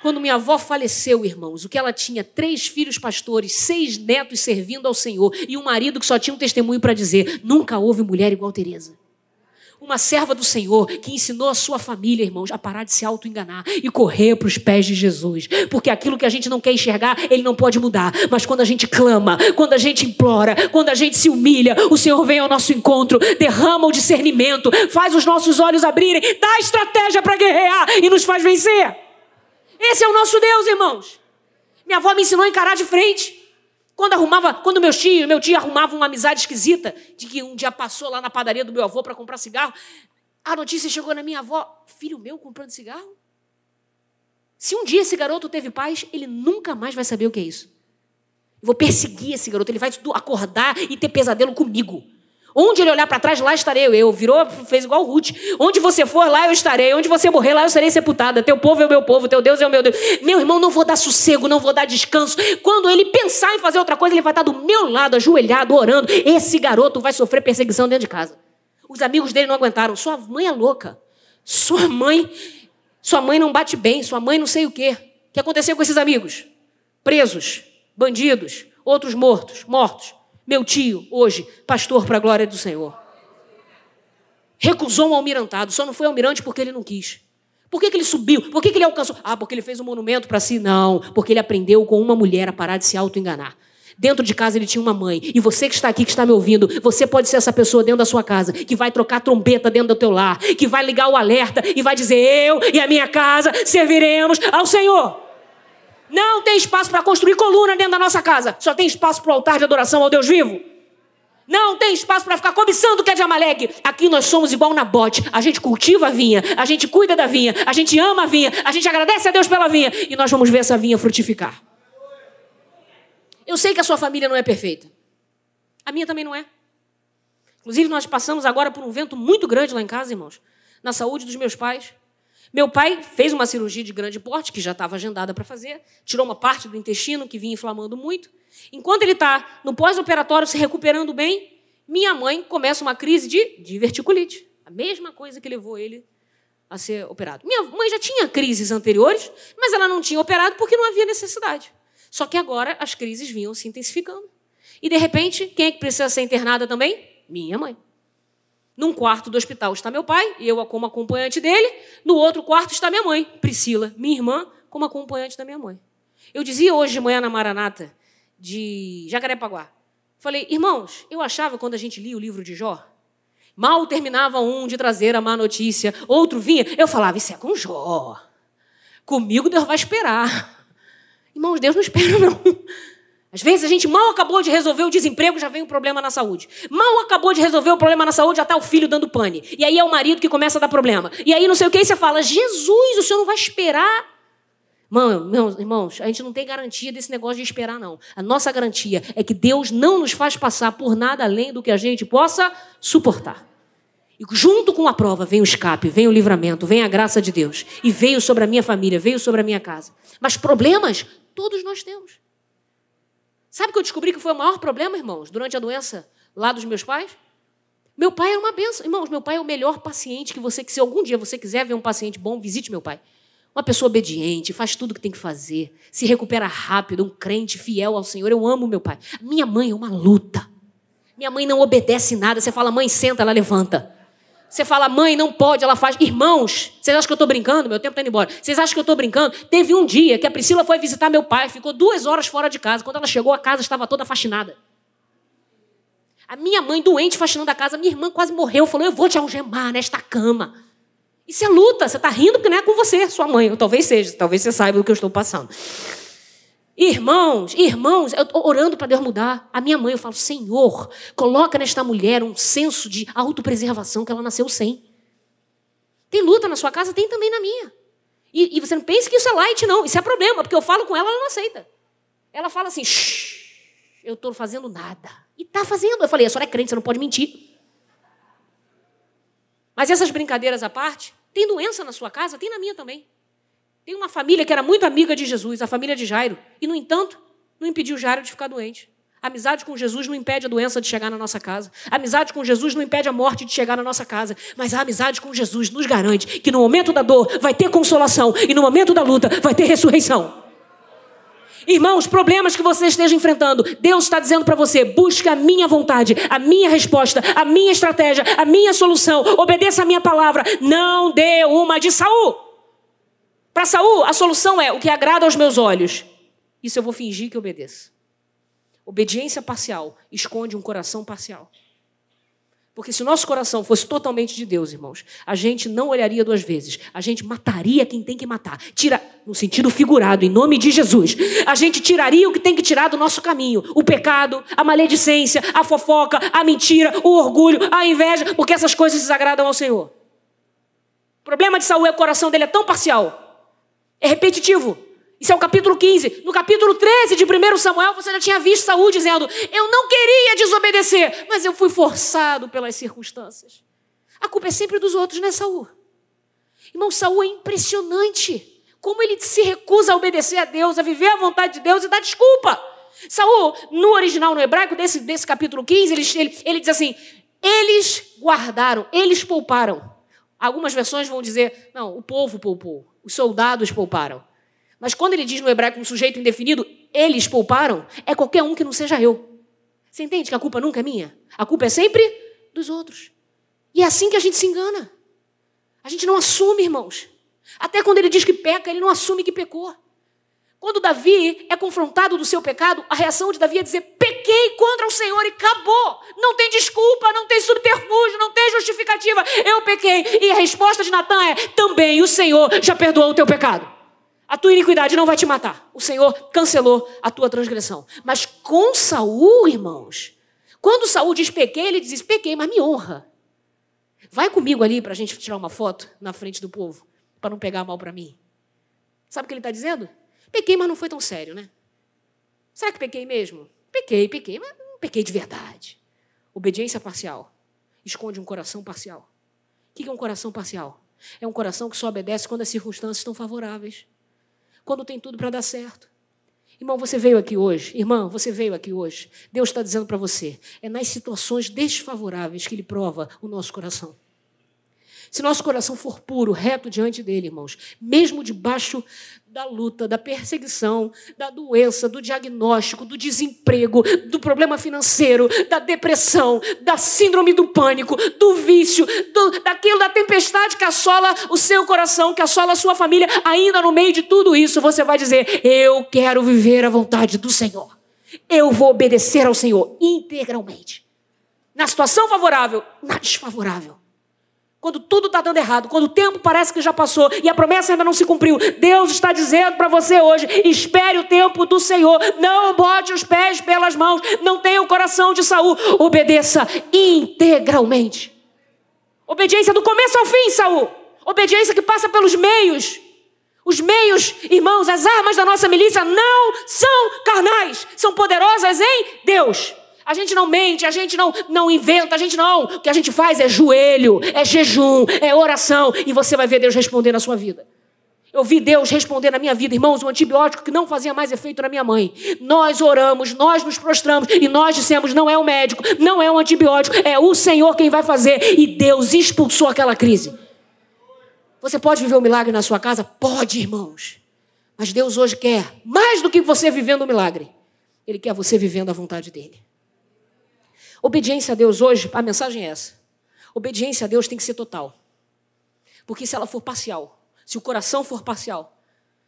Quando minha avó faleceu, irmãos, o que ela tinha? Três filhos pastores, seis netos servindo ao Senhor e um marido que só tinha um testemunho para dizer: nunca houve mulher igual Tereza uma serva do Senhor que ensinou a sua família, irmãos, a parar de se auto-enganar e correr para os pés de Jesus. Porque aquilo que a gente não quer enxergar, ele não pode mudar. Mas quando a gente clama, quando a gente implora, quando a gente se humilha, o Senhor vem ao nosso encontro, derrama o discernimento, faz os nossos olhos abrirem, dá estratégia para guerrear e nos faz vencer. Esse é o nosso Deus, irmãos. Minha avó me ensinou a encarar de frente. Quando arrumava, quando meu tio, meu tio arrumava uma amizade esquisita, de que um dia passou lá na padaria do meu avô para comprar cigarro, a notícia chegou na minha avó, filho meu comprando cigarro? Se um dia esse garoto teve paz, ele nunca mais vai saber o que é isso. Eu vou perseguir esse garoto, ele vai acordar e ter pesadelo comigo. Onde ele olhar para trás, lá estarei eu. Virou, fez igual o Ruth. Onde você for, lá eu estarei. Onde você morrer, lá eu serei sepultada. Teu povo é o meu povo, teu Deus é o meu Deus. Meu irmão, não vou dar sossego, não vou dar descanso. Quando ele pensar em fazer outra coisa, ele vai estar do meu lado, ajoelhado, orando. Esse garoto vai sofrer perseguição dentro de casa. Os amigos dele não aguentaram. Sua mãe é louca. Sua mãe, sua mãe não bate bem. Sua mãe não sei o quê. O que aconteceu com esses amigos? Presos, bandidos, outros mortos, mortos. Meu tio, hoje, pastor para a glória do Senhor. Recusou um almirantado, só não foi almirante porque ele não quis. Por que, que ele subiu? Por que, que ele alcançou? Ah, porque ele fez um monumento para si? Não, porque ele aprendeu com uma mulher a parar de se auto-enganar. Dentro de casa ele tinha uma mãe. E você que está aqui, que está me ouvindo, você pode ser essa pessoa dentro da sua casa, que vai trocar trombeta dentro do teu lar, que vai ligar o alerta e vai dizer: Eu e a minha casa serviremos ao Senhor. Não tem espaço para construir coluna dentro da nossa casa. Só tem espaço para o altar de adoração ao Deus vivo. Não tem espaço para ficar cobiçando o que é de Amaleque. Aqui nós somos igual na bote. A gente cultiva a vinha, a gente cuida da vinha, a gente ama a vinha, a gente agradece a Deus pela vinha e nós vamos ver essa vinha frutificar. Eu sei que a sua família não é perfeita. A minha também não é. Inclusive, nós passamos agora por um vento muito grande lá em casa, irmãos, na saúde dos meus pais. Meu pai fez uma cirurgia de grande porte, que já estava agendada para fazer, tirou uma parte do intestino que vinha inflamando muito. Enquanto ele está no pós-operatório se recuperando bem, minha mãe começa uma crise de diverticulite. A mesma coisa que levou ele a ser operado. Minha mãe já tinha crises anteriores, mas ela não tinha operado porque não havia necessidade. Só que agora as crises vinham se intensificando. E de repente, quem é que precisa ser internada também? Minha mãe. Num quarto do hospital está meu pai, e eu como acompanhante dele. No outro quarto está minha mãe, Priscila, minha irmã, como acompanhante da minha mãe. Eu dizia hoje de manhã na Maranata, de Jacarepaguá. Falei, irmãos, eu achava quando a gente lia o livro de Jó, mal terminava um de trazer a má notícia, outro vinha, eu falava, isso é com Jó. Comigo Deus vai esperar. Irmãos, Deus não espera, não. Às vezes a gente mal acabou de resolver o desemprego, já vem um problema na saúde. Mal acabou de resolver o problema na saúde, já está o filho dando pane. E aí é o marido que começa a dar problema. E aí não sei o que, e você fala, Jesus, o senhor não vai esperar? Irmãos, irmãos, a gente não tem garantia desse negócio de esperar, não. A nossa garantia é que Deus não nos faz passar por nada além do que a gente possa suportar. E junto com a prova vem o escape, vem o livramento, vem a graça de Deus. E veio sobre a minha família, veio sobre a minha casa. Mas problemas, todos nós temos. Sabe que eu descobri que foi o maior problema, irmãos, durante a doença lá dos meus pais? Meu pai era uma benção. Irmãos, meu pai é o melhor paciente que você, que se algum dia você quiser ver um paciente bom, visite meu pai. Uma pessoa obediente, faz tudo o que tem que fazer, se recupera rápido, um crente fiel ao Senhor. Eu amo meu pai. Minha mãe é uma luta. Minha mãe não obedece nada. Você fala, mãe, senta, ela levanta. Você fala, mãe, não pode, ela faz. Irmãos, vocês acham que eu estou brincando? Meu tempo está indo embora. Vocês acham que eu estou brincando? Teve um dia que a Priscila foi visitar meu pai, ficou duas horas fora de casa. Quando ela chegou, a casa estava toda faxinada. A minha mãe, doente, faxinando a casa, minha irmã quase morreu, falou: Eu vou te algemar nesta cama. Isso é luta, você está rindo porque não é com você, sua mãe. Ou talvez seja, talvez você saiba do que eu estou passando. Irmãos, irmãos, eu estou orando para Deus mudar. A minha mãe, eu falo, Senhor, coloca nesta mulher um senso de autopreservação que ela nasceu sem. Tem luta na sua casa? Tem também na minha. E, e você não pense que isso é light, não. Isso é problema, porque eu falo com ela, ela não aceita. Ela fala assim, eu estou fazendo nada. E está fazendo. Eu falei, a senhora é crente, você não pode mentir. Mas essas brincadeiras à parte, tem doença na sua casa? Tem na minha também. Tem uma família que era muito amiga de Jesus, a família de Jairo. E, no entanto, não impediu Jairo de ficar doente. A amizade com Jesus não impede a doença de chegar na nossa casa. A amizade com Jesus não impede a morte de chegar na nossa casa. Mas a amizade com Jesus nos garante que no momento da dor vai ter consolação e no momento da luta vai ter ressurreição. Irmãos, problemas que você esteja enfrentando, Deus está dizendo para você: busque a minha vontade, a minha resposta, a minha estratégia, a minha solução. Obedeça a minha palavra. Não dê uma de Saul. Para Saul, a solução é o que agrada aos meus olhos. Isso eu vou fingir que obedeço. Obediência parcial esconde um coração parcial. Porque se o nosso coração fosse totalmente de Deus, irmãos, a gente não olharia duas vezes. A gente mataria quem tem que matar. Tira, no sentido figurado, em nome de Jesus. A gente tiraria o que tem que tirar do nosso caminho: o pecado, a maledicência, a fofoca, a mentira, o orgulho, a inveja, porque essas coisas desagradam ao Senhor. O problema de Saul é que o coração dele é tão parcial, é repetitivo. Isso é o capítulo 15. No capítulo 13 de 1 Samuel, você já tinha visto Saul dizendo: Eu não queria desobedecer, mas eu fui forçado pelas circunstâncias. A culpa é sempre dos outros, né, Saul? Irmão, Saul é impressionante. Como ele se recusa a obedecer a Deus, a viver a vontade de Deus e dá desculpa. Saul, no original, no hebraico, desse, desse capítulo 15, ele, ele, ele diz assim: eles guardaram, eles pouparam. Algumas versões vão dizer: não, o povo poupou, os soldados pouparam. Mas quando ele diz no hebraico um sujeito indefinido, eles pouparam, é qualquer um que não seja eu. Você entende que a culpa nunca é minha? A culpa é sempre dos outros. E é assim que a gente se engana. A gente não assume, irmãos. Até quando ele diz que peca, ele não assume que pecou. Quando Davi é confrontado do seu pecado, a reação de Davi é dizer: pequei contra o Senhor e acabou. Não tem desculpa, não tem subterfúgio, não tem justificativa. Eu pequei. E a resposta de Natan é: também o Senhor já perdoou o teu pecado. A tua iniquidade não vai te matar. O Senhor cancelou a tua transgressão. Mas com Saul, irmãos, quando Saul diz pequei, ele diz pequei, mas me honra. Vai comigo ali para a gente tirar uma foto na frente do povo, para não pegar mal para mim. Sabe o que ele está dizendo? Pequei, mas não foi tão sério, né? Será que pequei mesmo? Pequei, pequei, mas não pequei de verdade. Obediência parcial esconde um coração parcial. O que é um coração parcial? É um coração que só obedece quando as circunstâncias estão favoráveis quando tem tudo para dar certo. Irmão, você veio aqui hoje, irmão, você veio aqui hoje. Deus está dizendo para você: é nas situações desfavoráveis que Ele prova o nosso coração. Se nosso coração for puro, reto diante dele, irmãos, mesmo debaixo da luta, da perseguição, da doença, do diagnóstico, do desemprego, do problema financeiro, da depressão, da síndrome do pânico, do vício, do, daquilo da tempestade que assola o seu coração, que assola a sua família, ainda no meio de tudo isso, você vai dizer: Eu quero viver a vontade do Senhor. Eu vou obedecer ao Senhor integralmente. Na situação favorável, na desfavorável quando tudo está dando errado, quando o tempo parece que já passou e a promessa ainda não se cumpriu, Deus está dizendo para você hoje: espere o tempo do Senhor, não bote os pés pelas mãos, não tenha o coração de Saul, obedeça integralmente. Obediência do começo ao fim, Saul. Obediência que passa pelos meios. Os meios, irmãos, as armas da nossa milícia não são carnais, são poderosas em Deus. A gente não mente, a gente não, não inventa, a gente não. O que a gente faz é joelho, é jejum, é oração. E você vai ver Deus responder na sua vida. Eu vi Deus responder na minha vida, irmãos, um antibiótico que não fazia mais efeito na minha mãe. Nós oramos, nós nos prostramos e nós dissemos: não é o médico, não é o antibiótico, é o Senhor quem vai fazer. E Deus expulsou aquela crise. Você pode viver um milagre na sua casa? Pode, irmãos. Mas Deus hoje quer mais do que você vivendo um milagre. Ele quer você vivendo a vontade dele. Obediência a Deus hoje, a mensagem é essa. Obediência a Deus tem que ser total. Porque se ela for parcial, se o coração for parcial,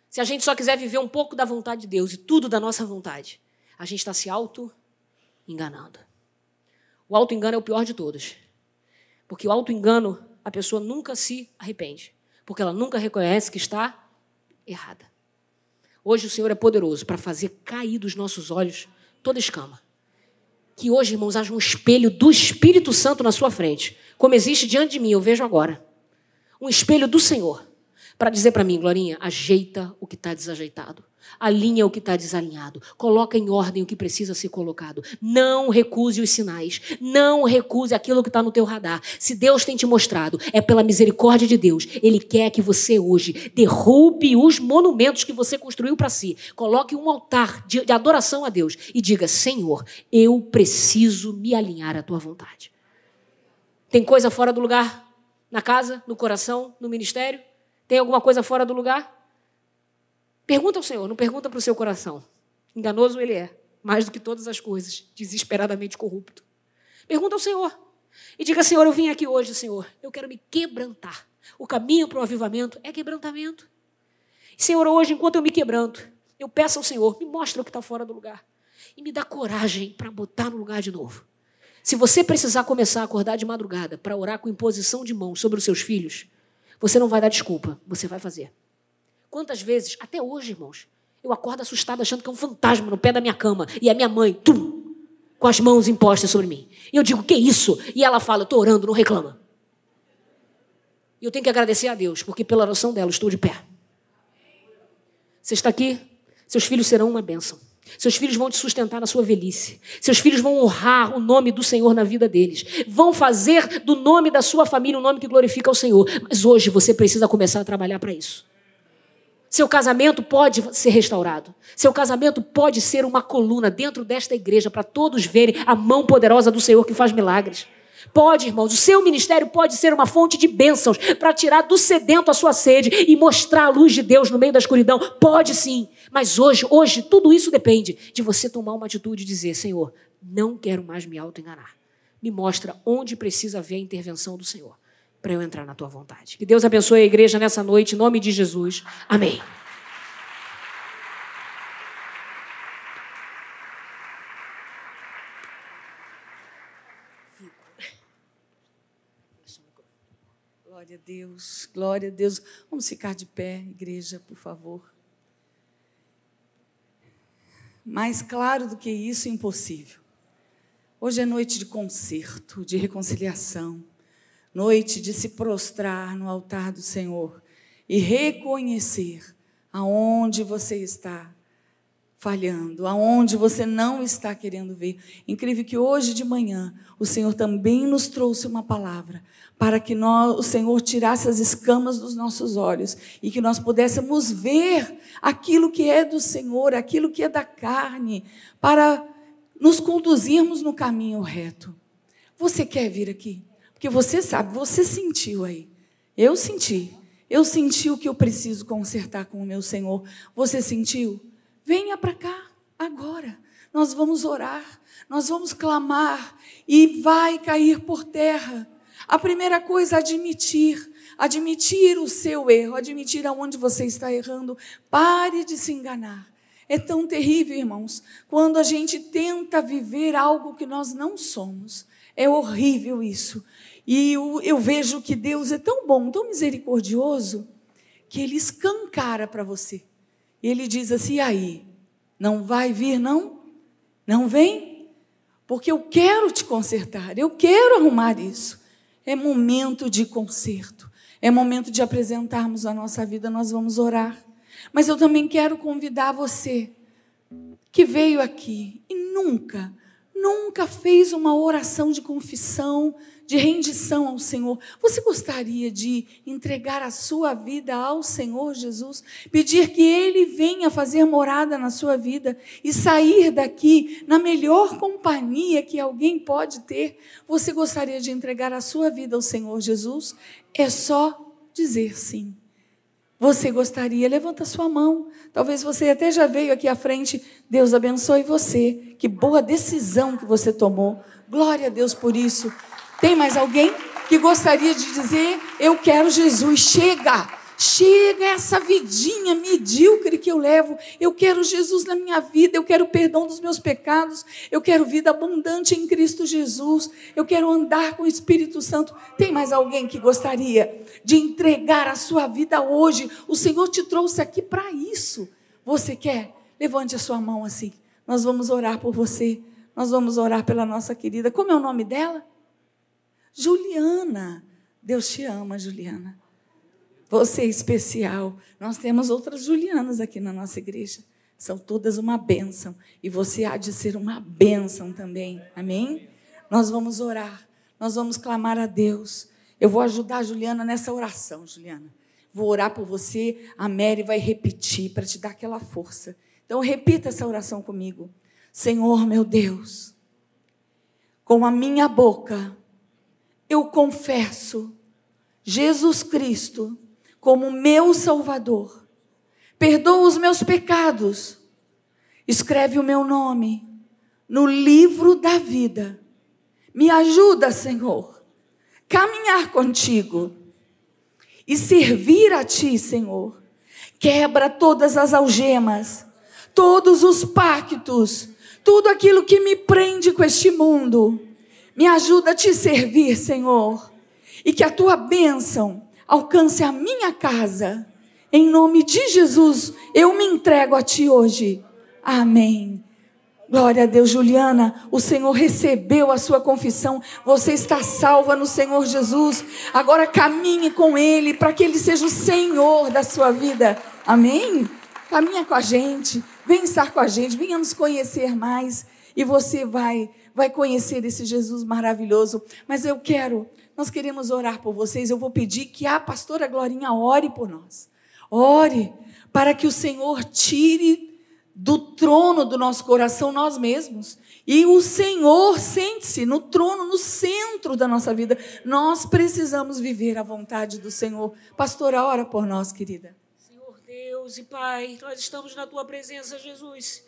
se a gente só quiser viver um pouco da vontade de Deus e tudo da nossa vontade, a gente está se auto-enganando. O auto-engano é o pior de todos. Porque o auto-engano, a pessoa nunca se arrepende. Porque ela nunca reconhece que está errada. Hoje o Senhor é poderoso para fazer cair dos nossos olhos toda escama que hoje, irmãos, haja um espelho do Espírito Santo na sua frente, como existe diante de mim, eu vejo agora. Um espelho do Senhor, para dizer para mim, Glorinha, ajeita o que está desajeitado. Alinha o que está desalinhado. Coloca em ordem o que precisa ser colocado. Não recuse os sinais. Não recuse aquilo que está no teu radar. Se Deus tem te mostrado, é pela misericórdia de Deus. Ele quer que você hoje derrube os monumentos que você construiu para si. Coloque um altar de, de adoração a Deus e diga: Senhor, eu preciso me alinhar à tua vontade. Tem coisa fora do lugar? Na casa, no coração, no ministério? Tem alguma coisa fora do lugar? Pergunta ao Senhor, não pergunta para o seu coração. Enganoso ele é, mais do que todas as coisas, desesperadamente corrupto. Pergunta ao Senhor. E diga, Senhor, eu vim aqui hoje, Senhor, eu quero me quebrantar. O caminho para o avivamento é quebrantamento. Senhor, hoje, enquanto eu me quebranto, eu peço ao Senhor, me mostra o que está fora do lugar. E me dá coragem para botar no lugar de novo. Se você precisar começar a acordar de madrugada para orar com imposição de mãos sobre os seus filhos, você não vai dar desculpa, você vai fazer. Quantas vezes, até hoje, irmãos, eu acordo assustado achando que é um fantasma no pé da minha cama e a minha mãe, tum, com as mãos impostas sobre mim. E eu digo, que isso? E ela fala, estou orando, não reclama. E eu tenho que agradecer a Deus, porque pela oração dela estou de pé. Você está aqui, seus filhos serão uma bênção. Seus filhos vão te sustentar na sua velhice. Seus filhos vão honrar o nome do Senhor na vida deles. Vão fazer do nome da sua família um nome que glorifica o Senhor. Mas hoje você precisa começar a trabalhar para isso. Seu casamento pode ser restaurado. Seu casamento pode ser uma coluna dentro desta igreja para todos verem a mão poderosa do Senhor que faz milagres. Pode, irmãos, o seu ministério pode ser uma fonte de bênçãos para tirar do sedento a sua sede e mostrar a luz de Deus no meio da escuridão. Pode sim. Mas hoje, hoje, tudo isso depende de você tomar uma atitude e dizer: Senhor, não quero mais me auto-enganar. Me mostra onde precisa haver a intervenção do Senhor para eu entrar na tua vontade. Que Deus abençoe a igreja nessa noite, em nome de Jesus. Amém. Glória a Deus, glória a Deus. Vamos ficar de pé, igreja, por favor. Mais claro do que isso, impossível. Hoje é noite de conserto, de reconciliação noite de se prostrar no altar do Senhor e reconhecer aonde você está falhando, aonde você não está querendo ver. Incrível que hoje de manhã o Senhor também nos trouxe uma palavra para que nós, o Senhor tirasse as escamas dos nossos olhos e que nós pudéssemos ver aquilo que é do Senhor, aquilo que é da carne, para nos conduzirmos no caminho reto. Você quer vir aqui? Porque você sabe, você sentiu aí. Eu senti. Eu senti o que eu preciso consertar com o meu Senhor. Você sentiu? Venha para cá agora. Nós vamos orar, nós vamos clamar e vai cair por terra. A primeira coisa, admitir. Admitir o seu erro, admitir aonde você está errando. Pare de se enganar. É tão terrível, irmãos, quando a gente tenta viver algo que nós não somos. É horrível isso. E eu, eu vejo que Deus é tão bom, tão misericordioso, que Ele escancara para você. Ele diz assim: e aí? Não vai vir, não? Não vem? Porque eu quero te consertar, eu quero arrumar isso. É momento de conserto, é momento de apresentarmos a nossa vida, nós vamos orar. Mas eu também quero convidar você que veio aqui e nunca, nunca fez uma oração de confissão de rendição ao Senhor. Você gostaria de entregar a sua vida ao Senhor Jesus? Pedir que Ele venha fazer morada na sua vida e sair daqui na melhor companhia que alguém pode ter? Você gostaria de entregar a sua vida ao Senhor Jesus? É só dizer sim. Você gostaria? Levanta sua mão. Talvez você até já veio aqui à frente. Deus abençoe você. Que boa decisão que você tomou. Glória a Deus por isso. Tem mais alguém que gostaria de dizer: Eu quero Jesus? Chega! Chega essa vidinha medíocre que eu levo. Eu quero Jesus na minha vida, eu quero perdão dos meus pecados, eu quero vida abundante em Cristo Jesus, eu quero andar com o Espírito Santo. Tem mais alguém que gostaria de entregar a sua vida hoje? O Senhor te trouxe aqui para isso. Você quer? Levante a sua mão assim. Nós vamos orar por você. Nós vamos orar pela nossa querida. Como é o nome dela? Juliana. Deus te ama, Juliana. Você é especial. Nós temos outras Julianas aqui na nossa igreja. são todas uma bênção. E você há de ser uma bênção também. Amém? Nós vamos orar, nós vamos clamar a Deus. Eu vou ajudar a Juliana nessa oração, Juliana. Vou orar por você, a Mary vai repetir para te dar aquela força. Então repita essa oração comigo. Senhor meu Deus, com a minha boca eu confesso Jesus Cristo como meu Salvador. Perdoa os meus pecados. Escreve o meu nome no livro da vida. Me ajuda, Senhor, caminhar contigo e servir a ti, Senhor. Quebra todas as algemas, todos os pactos, tudo aquilo que me prende com este mundo. Me ajuda a te servir, Senhor, e que a tua bênção alcance a minha casa. Em nome de Jesus, eu me entrego a ti hoje. Amém. Glória a Deus, Juliana. O Senhor recebeu a sua confissão. Você está salva no Senhor Jesus. Agora caminhe com Ele para que Ele seja o Senhor da sua vida. Amém? Caminha com a gente. Vem estar com a gente. Venha nos conhecer mais. E você vai, vai conhecer esse Jesus maravilhoso. Mas eu quero, nós queremos orar por vocês. Eu vou pedir que a pastora Glorinha ore por nós. Ore para que o Senhor tire do trono do nosso coração nós mesmos. E o Senhor sente-se no trono, no centro da nossa vida. Nós precisamos viver a vontade do Senhor. Pastora, ora por nós, querida. Deus e Pai, nós estamos na tua presença, Jesus,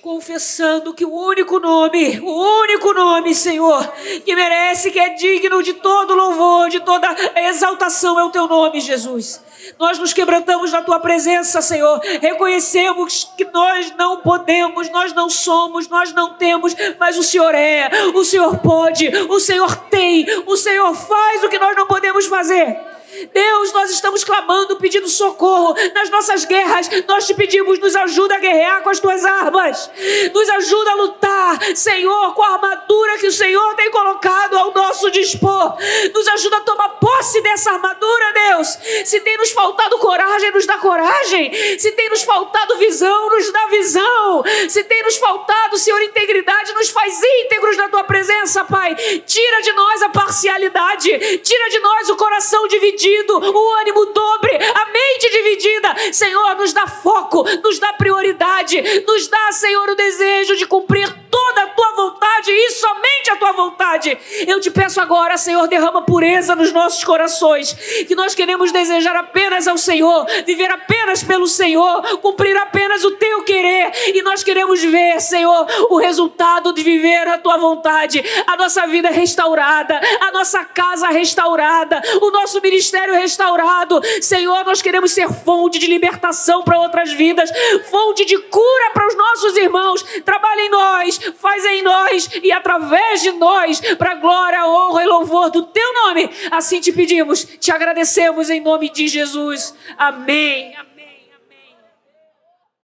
confessando que o único nome, o único nome, Senhor, que merece, que é digno de todo louvor, de toda exaltação é o teu nome, Jesus. Nós nos quebrantamos na tua presença, Senhor. Reconhecemos que nós não podemos, nós não somos, nós não temos, mas o Senhor é, o Senhor pode, o Senhor tem, o Senhor faz o que nós não podemos fazer. Deus, nós estamos clamando, pedindo socorro nas nossas guerras. Nós te pedimos, nos ajuda a guerrear com as tuas armas. Nos ajuda a lutar, Senhor, com a armadura que o Senhor tem colocado ao nosso dispor. Nos ajuda a tomar posse dessa armadura, Deus. Se tem nos faltado coragem, nos dá coragem. Se tem nos faltado visão, nos dá visão. Se tem nos faltado, Senhor, integridade, nos faz íntegros na tua presença, Pai. Tira de nós a parcialidade. Tira de nós o coração dividido dividido, o ânimo dobre, a mente dividida. Senhor, nos dá foco, nos dá prioridade, nos dá, Senhor, o desejo de cumprir toda a tua vontade e somente a tua vontade. Eu te peço agora, Senhor, derrama pureza nos nossos corações, que nós queremos desejar apenas ao Senhor, viver apenas pelo Senhor, cumprir apenas o teu querer, e nós queremos ver, Senhor, o resultado de viver a tua vontade, a nossa vida restaurada, a nossa casa restaurada, o nosso ministério restaurado. Senhor, nós queremos ser fonte de libertação para outras vidas, fonte de cura para os nossos irmãos. Trabalha em nós, faz em nós e através de nós, para glória, honra e louvor do teu nome. Assim te pedimos, te agradecemos em nome de Jesus. Amém. Amém.